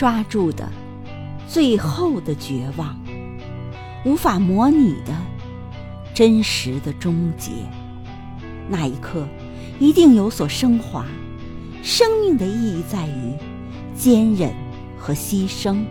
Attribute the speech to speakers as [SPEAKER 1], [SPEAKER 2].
[SPEAKER 1] 抓住的最后的绝望无法模拟的真实的终结。那一刻一定有所升华生命的意义在于坚忍和牺牲。